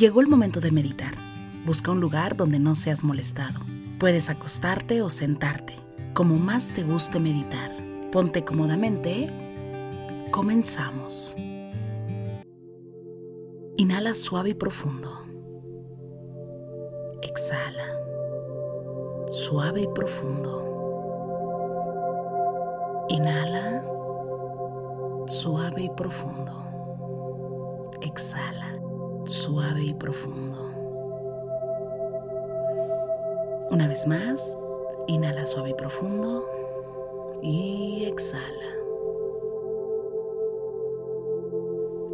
Llegó el momento de meditar. Busca un lugar donde no seas molestado. Puedes acostarte o sentarte, como más te guste meditar. Ponte cómodamente. Comenzamos. Inhala suave y profundo. Exhala. Suave y profundo. Inhala. Suave y profundo. Exhala. Suave y profundo. Una vez más. Inhala suave y profundo. Y exhala.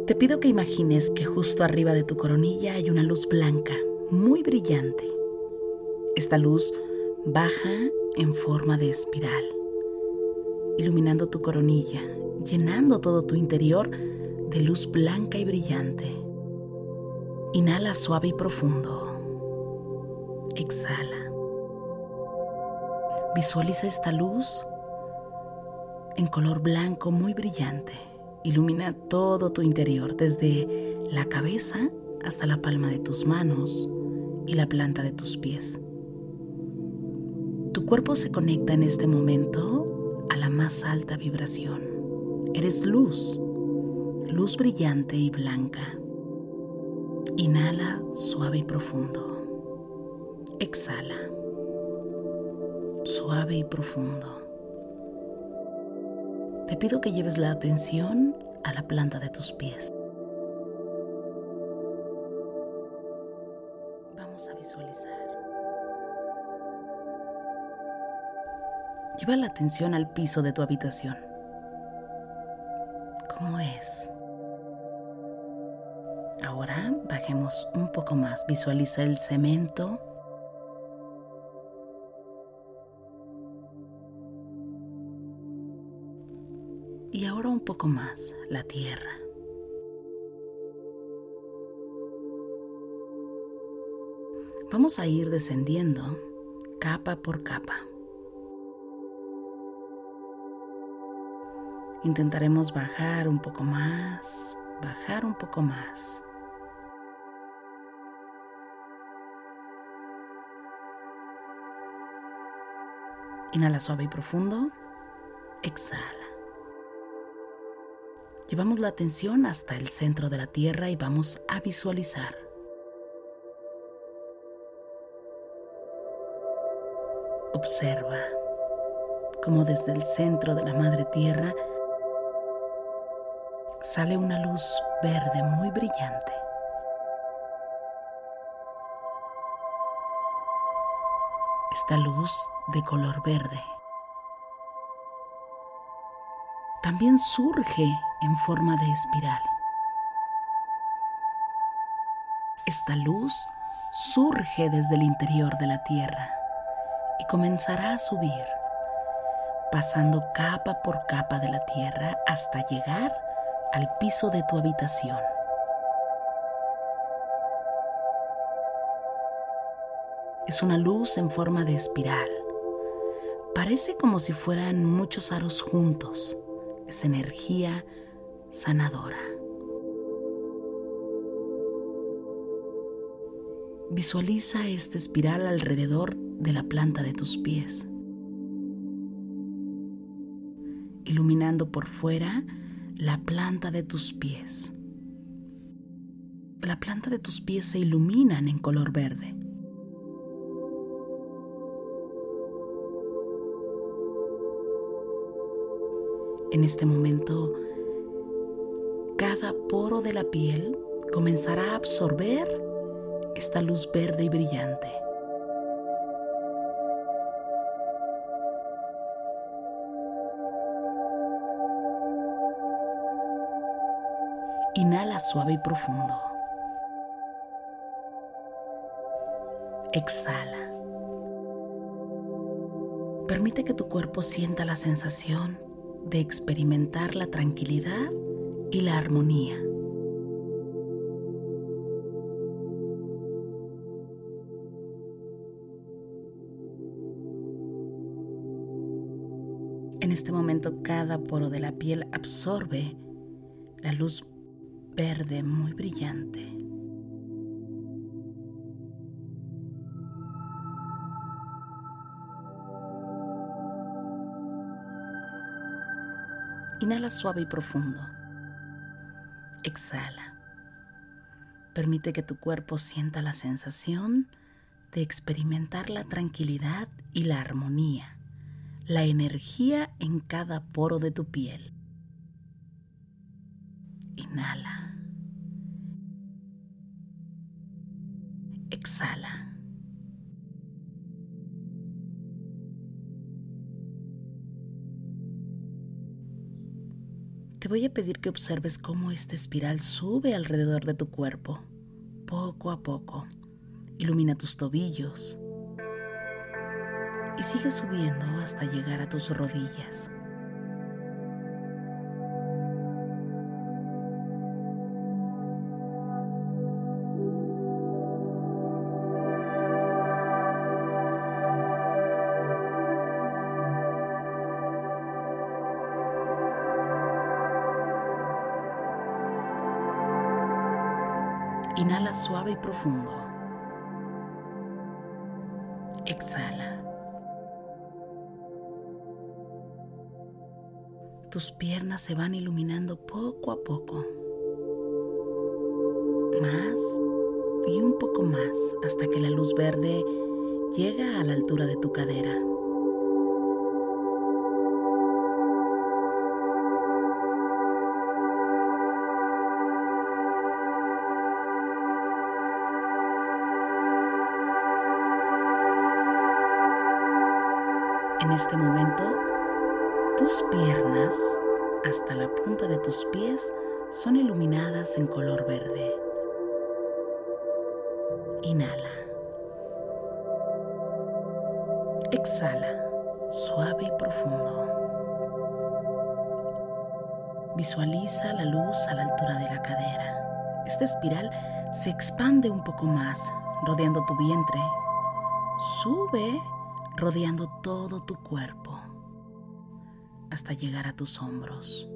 Te pido que imagines que justo arriba de tu coronilla hay una luz blanca, muy brillante. Esta luz baja en forma de espiral, iluminando tu coronilla, llenando todo tu interior de luz blanca y brillante. Inhala suave y profundo. Exhala. Visualiza esta luz en color blanco muy brillante Ilumina todo tu interior, desde la cabeza hasta la palma de tus manos y la planta de tus pies. Tu cuerpo se conecta en este momento a la más alta vibración. Eres luz, luz brillante y blanca. Inhala suave y profundo. Exhala, suave y profundo. Te pido que lleves la atención a la planta de tus pies. Vamos a visualizar. Lleva la atención al piso de tu habitación. ¿Cómo es? Ahora bajemos un poco más. Visualiza el cemento y ahora un poco más la tierra. Vamos a ir descendiendo capa por capa. Intentaremos bajar un poco más, bajar un poco más. Inhala suave y profundo. Exhala. Llevamos la atención hasta el centro de la Tierra y vamos a visualizar. Observa cómo desde el centro de la Madre Tierra sale una luz verde muy brillante. Esta luz de color verde también surge en forma de espiral. Esta luz surge desde el interior de la Tierra y comenzará a subir, pasando capa por capa de la Tierra hasta llegar al piso de tu habitación. Es una luz en forma de espiral. Parece como si fueran muchos aros juntos es energía sanadora. Visualiza esta espiral alrededor de la planta de tus pies, iluminando por fuera la planta de tus pies. La planta de tus pies se iluminan en color verde. En este momento, cada poro de la piel comenzará a absorber esta luz verde y brillante. Inhala suave y profundo. Exhala. Permite que tu cuerpo sienta la sensación de experimentar la tranquilidad y la armonía. En este momento cada poro de la piel absorbe la luz verde muy brillante. Inhala suave y profundo. Exhala. Permite que tu cuerpo sienta la sensación de experimentar la tranquilidad y la armonía, la energía en cada poro de tu piel. Inhala. Te voy a pedir que observes cómo esta espiral sube alrededor de tu cuerpo, poco a poco. Ilumina tus tobillos y sigue subiendo hasta llegar a tus rodillas. Suave y profundo. Exhala. Tus piernas se van iluminando poco a poco. Más y un poco más hasta que la luz verde llega a la altura de tu cadera. Este momento, tus piernas hasta la punta de tus pies son iluminadas en color verde. Inhala. Exhala, suave y profundo. Visualiza la luz a la altura de la cadera. Esta espiral se expande un poco más, rodeando tu vientre. Sube rodeando todo tu cuerpo hasta llegar a tus hombros.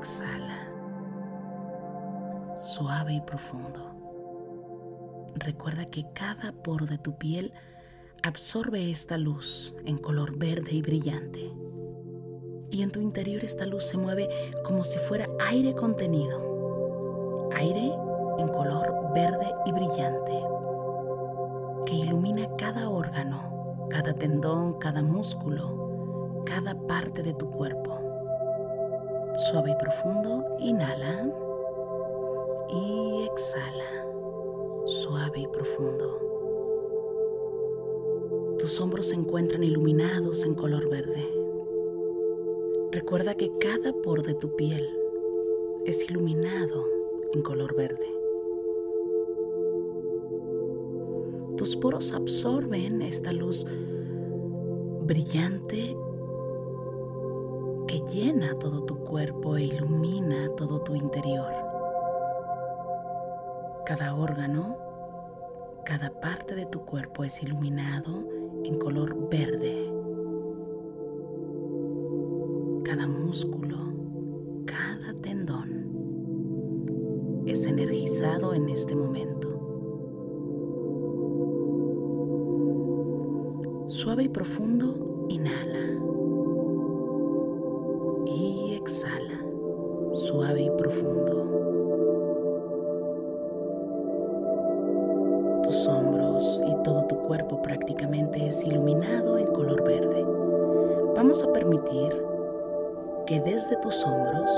Exhala, suave y profundo. Recuerda que cada poro de tu piel absorbe esta luz en color verde y brillante. Y en tu interior esta luz se mueve como si fuera aire contenido. Aire en color verde y brillante que ilumina cada órgano, cada tendón, cada músculo, cada parte de tu cuerpo. Suave y profundo, inhala y exhala. Suave y profundo. Tus hombros se encuentran iluminados en color verde. Recuerda que cada poro de tu piel es iluminado en color verde. Tus poros absorben esta luz brillante que llena todo tu cuerpo e ilumina todo tu interior. Cada órgano, cada parte de tu cuerpo es iluminado en color verde. Cada músculo, cada tendón es energizado en este momento. exhala, suave y profundo. Tus hombros y todo tu cuerpo prácticamente es iluminado en color verde. Vamos a permitir que desde tus hombros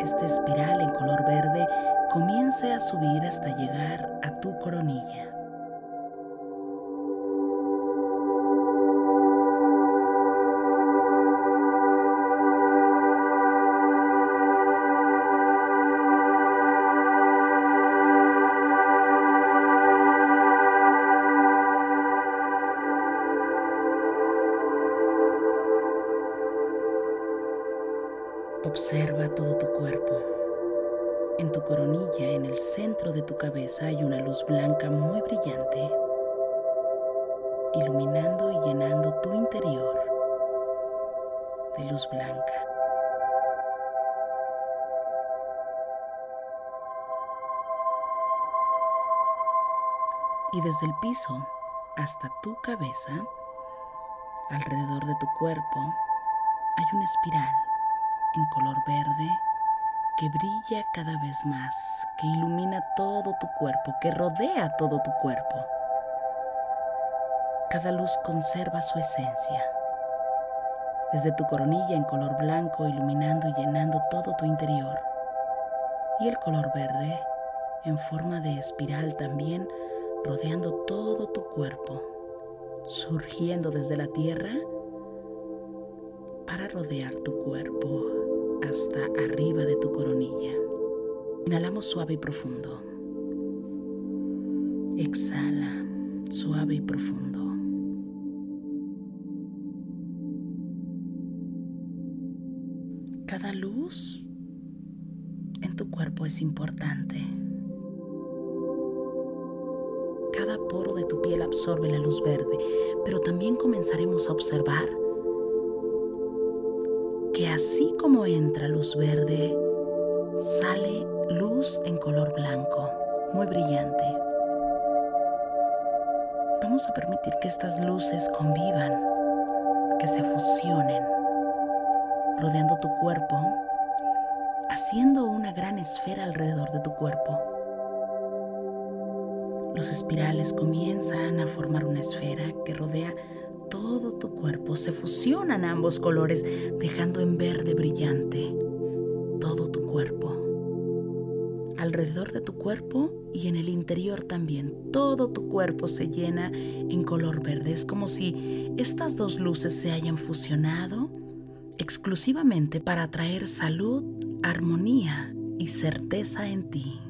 esta espiral en color verde comience a subir hasta llegar a tu coronilla. Observa todo tu cuerpo. En tu coronilla, en el centro de tu cabeza, hay una luz blanca muy brillante, iluminando y llenando tu interior de luz blanca. Y desde el piso hasta tu cabeza, alrededor de tu cuerpo, hay una espiral en color verde que brilla cada vez más, que ilumina todo tu cuerpo, que rodea todo tu cuerpo. Cada luz conserva su esencia. Desde tu coronilla en color blanco, iluminando y llenando todo tu interior. Y el color verde en forma de espiral también, rodeando todo tu cuerpo, surgiendo desde la tierra para rodear tu cuerpo hasta arriba de tu coronilla. Inhalamos suave y profundo. Exhala suave y profundo. Cada luz en tu cuerpo es importante. Cada poro de tu piel absorbe la luz verde, pero también comenzaremos a observar así como entra luz verde, sale luz en color blanco, muy brillante. Vamos a permitir que estas luces convivan, que se fusionen, rodeando tu cuerpo, haciendo una gran esfera alrededor de tu cuerpo. Los espirales comienzan a formar una esfera que rodea todo tu cuerpo se fusionan ambos colores, dejando en verde brillante todo tu cuerpo. Alrededor de tu cuerpo y en el interior también, todo tu cuerpo se llena en color verde. Es como si estas dos luces se hayan fusionado exclusivamente para traer salud, armonía y certeza en ti.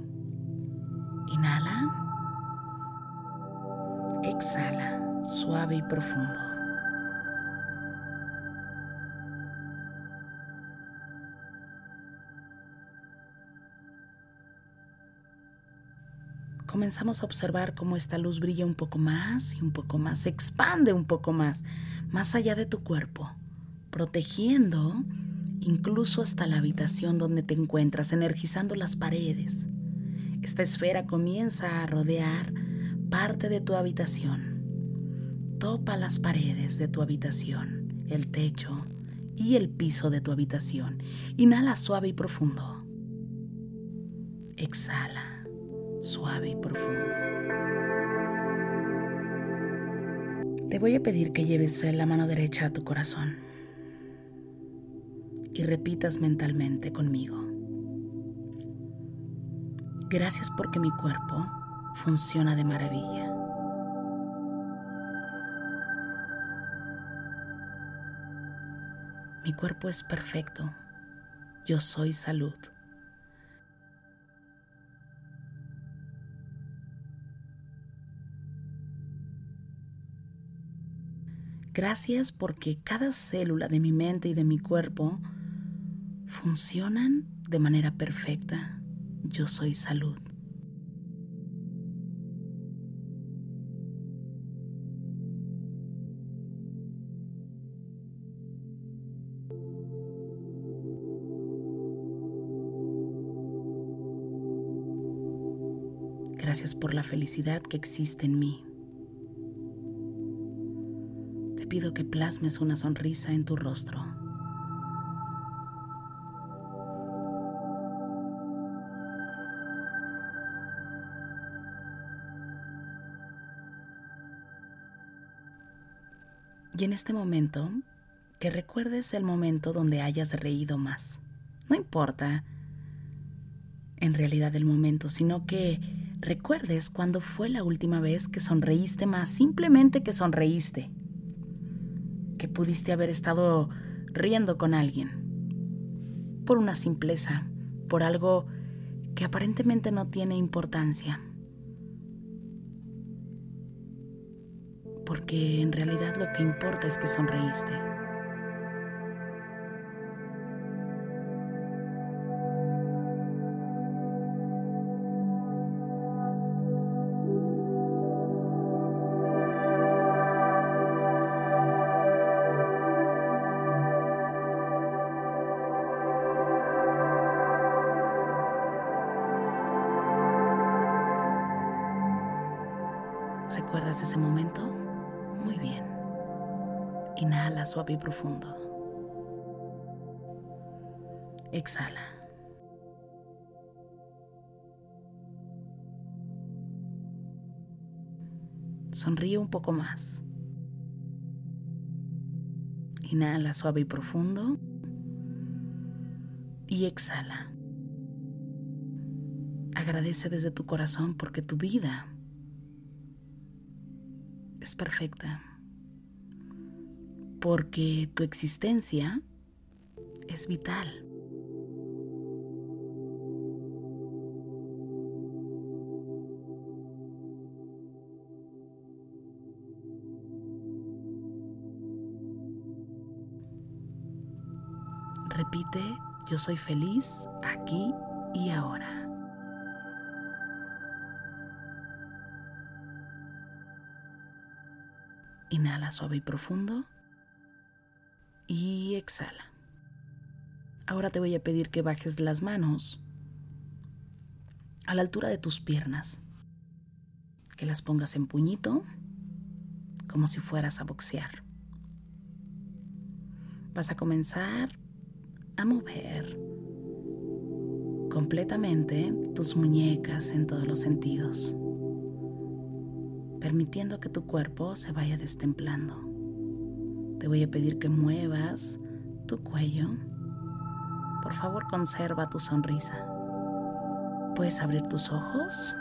Inhala. Exhala, suave y profundo. Comenzamos a observar cómo esta luz brilla un poco más y un poco más, se expande un poco más, más allá de tu cuerpo, protegiendo incluso hasta la habitación donde te encuentras, energizando las paredes. Esta esfera comienza a rodear parte de tu habitación. Topa las paredes de tu habitación, el techo y el piso de tu habitación. Inhala suave y profundo. Exhala suave y profundo. Te voy a pedir que lleves la mano derecha a tu corazón y repitas mentalmente conmigo. Gracias porque mi cuerpo funciona de maravilla. Mi cuerpo es perfecto. Yo soy salud. Gracias porque cada célula de mi mente y de mi cuerpo funcionan de manera perfecta. Yo soy salud. Gracias por la felicidad que existe en mí. Pido que plasmes una sonrisa en tu rostro. Y en este momento, que recuerdes el momento donde hayas reído más. No importa en realidad el momento, sino que recuerdes cuándo fue la última vez que sonreíste más, simplemente que sonreíste, que pudiste haber estado riendo con alguien, por una simpleza, por algo que aparentemente no tiene importancia. Porque en realidad lo que importa es que sonreíste. Profundo. Exhala. Sonríe un poco más. Inhala suave y profundo. Y exhala. Agradece desde tu corazón porque tu vida es perfecta. Porque tu existencia es vital. Repite, yo soy feliz aquí y ahora. Inhala suave y profundo. Y exhala. Ahora te voy a pedir que bajes las manos a la altura de tus piernas. Que las pongas en puñito, como si fueras a boxear. Vas a comenzar a mover completamente tus muñecas en todos los sentidos permitiendo que tu cuerpo se vaya destemplando. Te voy a pedir que muevas tu cuello. Por favor, conserva tu sonrisa. ¿Puedes abrir tus ojos?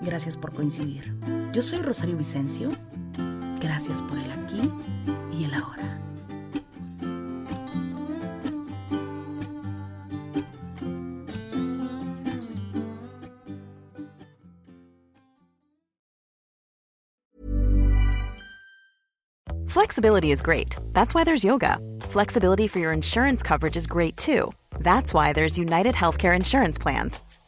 Gracias por coincidir. Yo soy Rosario Vicencio. Gracias por el aquí y el ahora. Flexibility is great. That's why there's yoga. Flexibility for your insurance coverage is great too. That's why there's United Healthcare Insurance Plans.